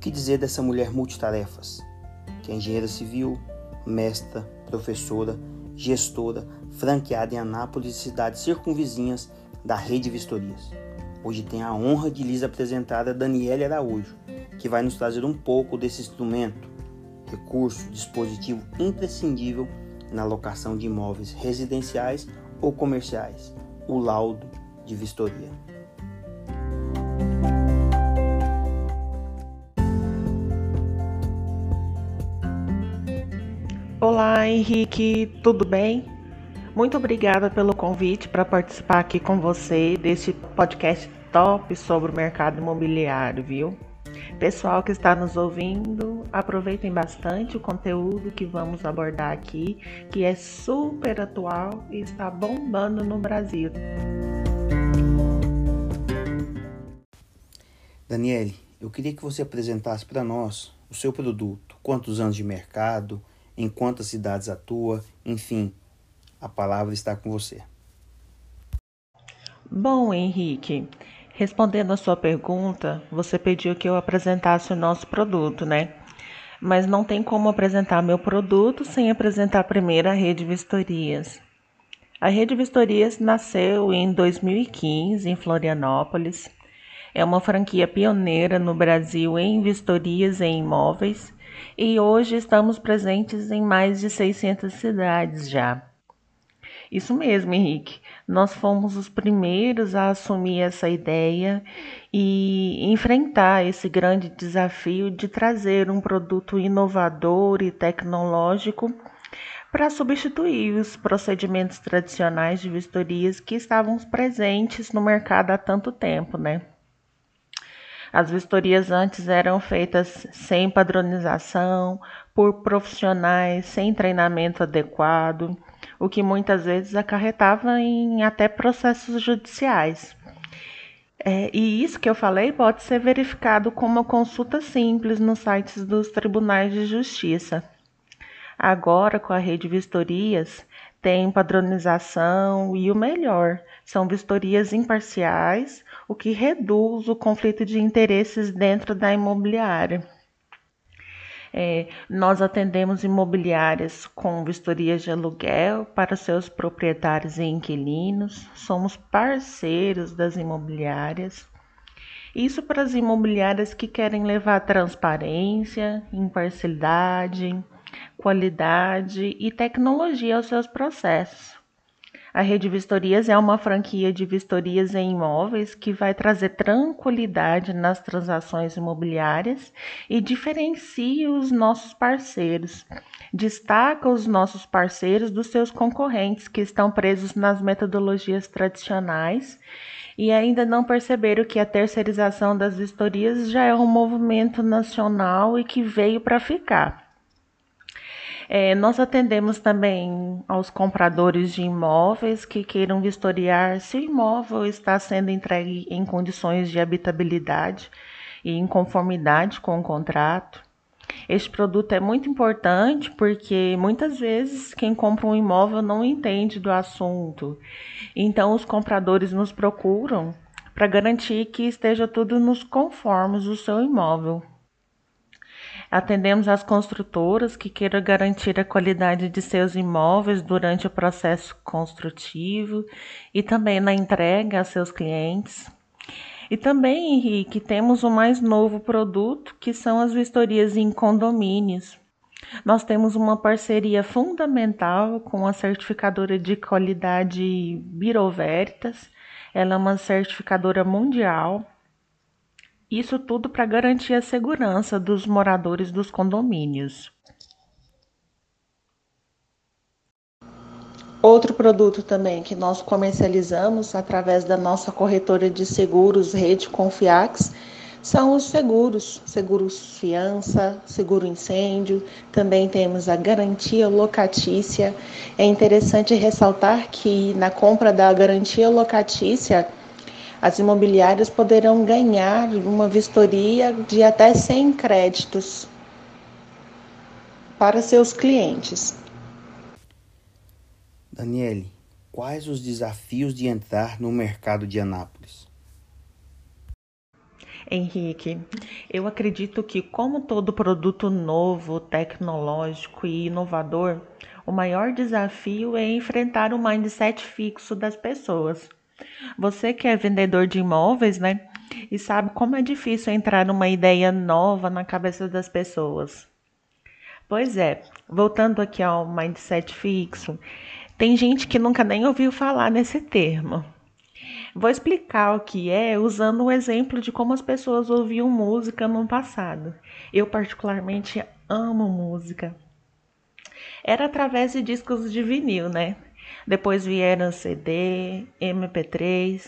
que dizer dessa mulher multitarefas, que é engenheira civil, mestra, professora, gestora, franqueada em Anápolis e cidades circunvizinhas da rede Vistorias. Hoje tem a honra de lhes apresentar a Daniela Araújo, que vai nos trazer um pouco desse instrumento, recurso, dispositivo imprescindível na locação de imóveis residenciais ou comerciais, o laudo de vistoria. Olá, Henrique, tudo bem? Muito obrigada pelo convite para participar aqui com você deste podcast top sobre o mercado imobiliário, viu? Pessoal que está nos ouvindo, aproveitem bastante o conteúdo que vamos abordar aqui, que é super atual e está bombando no Brasil. Daniele, eu queria que você apresentasse para nós o seu produto, quantos anos de mercado, em quantas cidades atua, enfim, a palavra está com você. Bom, Henrique, respondendo a sua pergunta, você pediu que eu apresentasse o nosso produto, né? Mas não tem como apresentar meu produto sem apresentar primeiro a Rede Vistorias. A Rede Vistorias nasceu em 2015 em Florianópolis. É uma franquia pioneira no Brasil em vistorias em imóveis e hoje estamos presentes em mais de 600 cidades já. Isso mesmo, Henrique. Nós fomos os primeiros a assumir essa ideia e enfrentar esse grande desafio de trazer um produto inovador e tecnológico para substituir os procedimentos tradicionais de vistorias que estavam presentes no mercado há tanto tempo, né? As vistorias antes eram feitas sem padronização, por profissionais sem treinamento adequado, o que muitas vezes acarretava em até processos judiciais. É, e isso que eu falei pode ser verificado com uma consulta simples nos sites dos tribunais de justiça. Agora, com a rede Vistorias, tem padronização e o melhor, são vistorias imparciais, o que reduz o conflito de interesses dentro da imobiliária. É, nós atendemos imobiliárias com vistorias de aluguel para seus proprietários e inquilinos, somos parceiros das imobiliárias. Isso para as imobiliárias que querem levar transparência, imparcialidade, qualidade e tecnologia aos seus processos. A Rede Vistorias é uma franquia de vistorias em imóveis que vai trazer tranquilidade nas transações imobiliárias e diferencia os nossos parceiros. Destaca os nossos parceiros dos seus concorrentes que estão presos nas metodologias tradicionais e ainda não perceberam que a terceirização das vistorias já é um movimento nacional e que veio para ficar. É, nós atendemos também aos compradores de imóveis que queiram vistoriar se o imóvel está sendo entregue em condições de habitabilidade e em conformidade com o contrato. Este produto é muito importante porque muitas vezes quem compra um imóvel não entende do assunto. Então os compradores nos procuram para garantir que esteja tudo nos conformes do seu imóvel. Atendemos as construtoras que queiram garantir a qualidade de seus imóveis durante o processo construtivo e também na entrega a seus clientes. E também, Henrique, temos o mais novo produto, que são as vistorias em condomínios. Nós temos uma parceria fundamental com a certificadora de qualidade Biro Veritas. Ela é uma certificadora mundial isso tudo para garantir a segurança dos moradores dos condomínios. Outro produto também que nós comercializamos através da nossa corretora de seguros Rede Confiax são os seguros, seguros fiança, seguro incêndio, também temos a garantia locatícia. É interessante ressaltar que na compra da garantia locatícia as imobiliárias poderão ganhar uma vistoria de até 100 créditos para seus clientes. Daniele, quais os desafios de entrar no mercado de Anápolis? Henrique, eu acredito que, como todo produto novo, tecnológico e inovador, o maior desafio é enfrentar o mindset fixo das pessoas. Você que é vendedor de imóveis, né? E sabe como é difícil entrar numa ideia nova na cabeça das pessoas. Pois é, voltando aqui ao mindset fixo, tem gente que nunca nem ouviu falar nesse termo. Vou explicar o que é usando um exemplo de como as pessoas ouviam música no passado. Eu, particularmente, amo música. Era através de discos de vinil, né? Depois vieram CD, MP3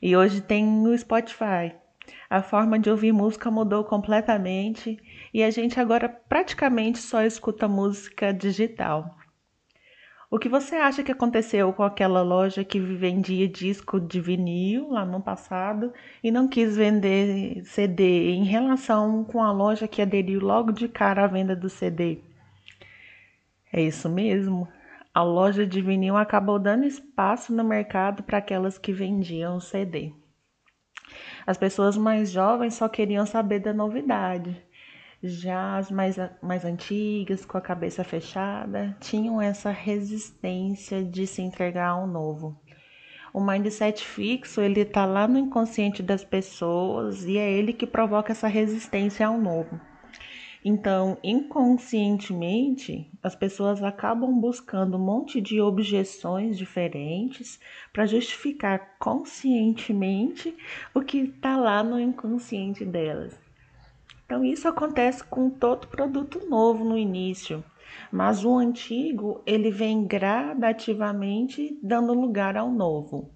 e hoje tem o Spotify. A forma de ouvir música mudou completamente e a gente agora praticamente só escuta música digital. O que você acha que aconteceu com aquela loja que vendia disco de vinil lá no passado e não quis vender CD em relação com a loja que aderiu logo de cara à venda do CD? É isso mesmo. A loja de vinil acabou dando espaço no mercado para aquelas que vendiam CD. As pessoas mais jovens só queriam saber da novidade. Já as mais, mais antigas, com a cabeça fechada, tinham essa resistência de se entregar ao novo. O mindset fixo, ele está lá no inconsciente das pessoas e é ele que provoca essa resistência ao novo. Então, inconscientemente, as pessoas acabam buscando um monte de objeções diferentes para justificar conscientemente o que está lá no inconsciente delas. Então, isso acontece com todo produto novo no início, mas o antigo ele vem gradativamente dando lugar ao novo.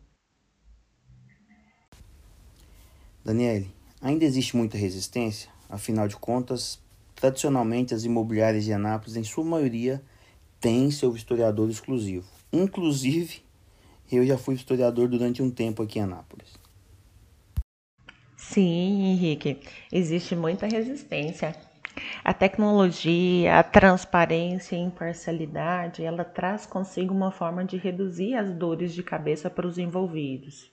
Daniele, ainda existe muita resistência? Afinal de contas, tradicionalmente as imobiliárias de Anápolis, em sua maioria, têm seu historiador exclusivo. Inclusive, eu já fui historiador durante um tempo aqui em Anápolis. Sim, Henrique, existe muita resistência. A tecnologia, a transparência e a imparcialidade, ela traz consigo uma forma de reduzir as dores de cabeça para os envolvidos.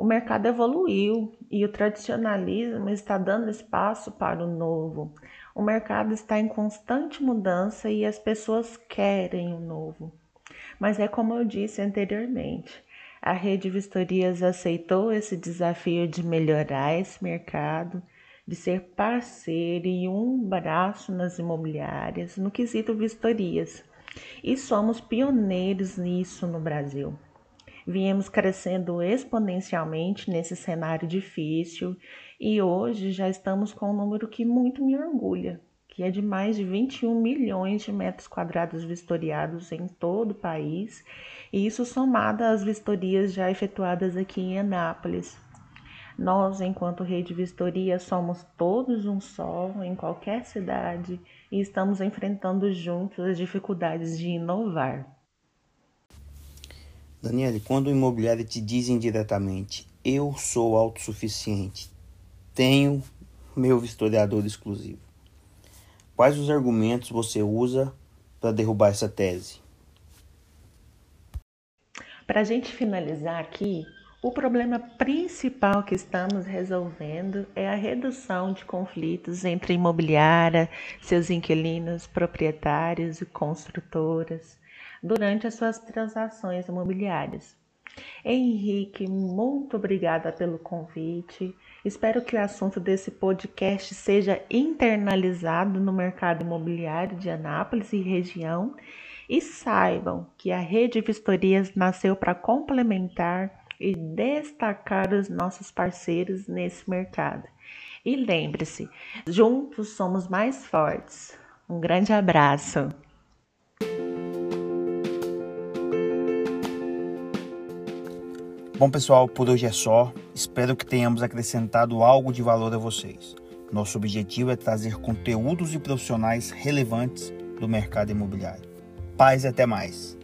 O mercado evoluiu e o tradicionalismo está dando espaço para o novo. O mercado está em constante mudança e as pessoas querem o novo. Mas é como eu disse anteriormente, a Rede Vistorias aceitou esse desafio de melhorar esse mercado, de ser parceiro e um braço nas imobiliárias no quesito vistorias. E somos pioneiros nisso no Brasil. Viemos crescendo exponencialmente nesse cenário difícil e hoje já estamos com um número que muito me orgulha, que é de mais de 21 milhões de metros quadrados vistoriados em todo o país, e isso somado às vistorias já efetuadas aqui em Anápolis. Nós, enquanto rede vistoria, somos todos um só em qualquer cidade e estamos enfrentando juntos as dificuldades de inovar. Daniele, quando o imobiliário te diz indiretamente, eu sou autossuficiente, tenho meu vistoriador exclusivo. Quais os argumentos você usa para derrubar essa tese? Para a gente finalizar aqui, o problema principal que estamos resolvendo é a redução de conflitos entre imobiliária, seus inquilinos, proprietários e construtoras durante as suas transações imobiliárias. Henrique, muito obrigada pelo convite. Espero que o assunto desse podcast seja internalizado no mercado imobiliário de Anápolis e região e saibam que a Rede Vistorias nasceu para complementar e destacar os nossos parceiros nesse mercado. E lembre-se, juntos somos mais fortes. Um grande abraço. Bom, pessoal, por hoje é só. Espero que tenhamos acrescentado algo de valor a vocês. Nosso objetivo é trazer conteúdos e profissionais relevantes do mercado imobiliário. Paz e até mais.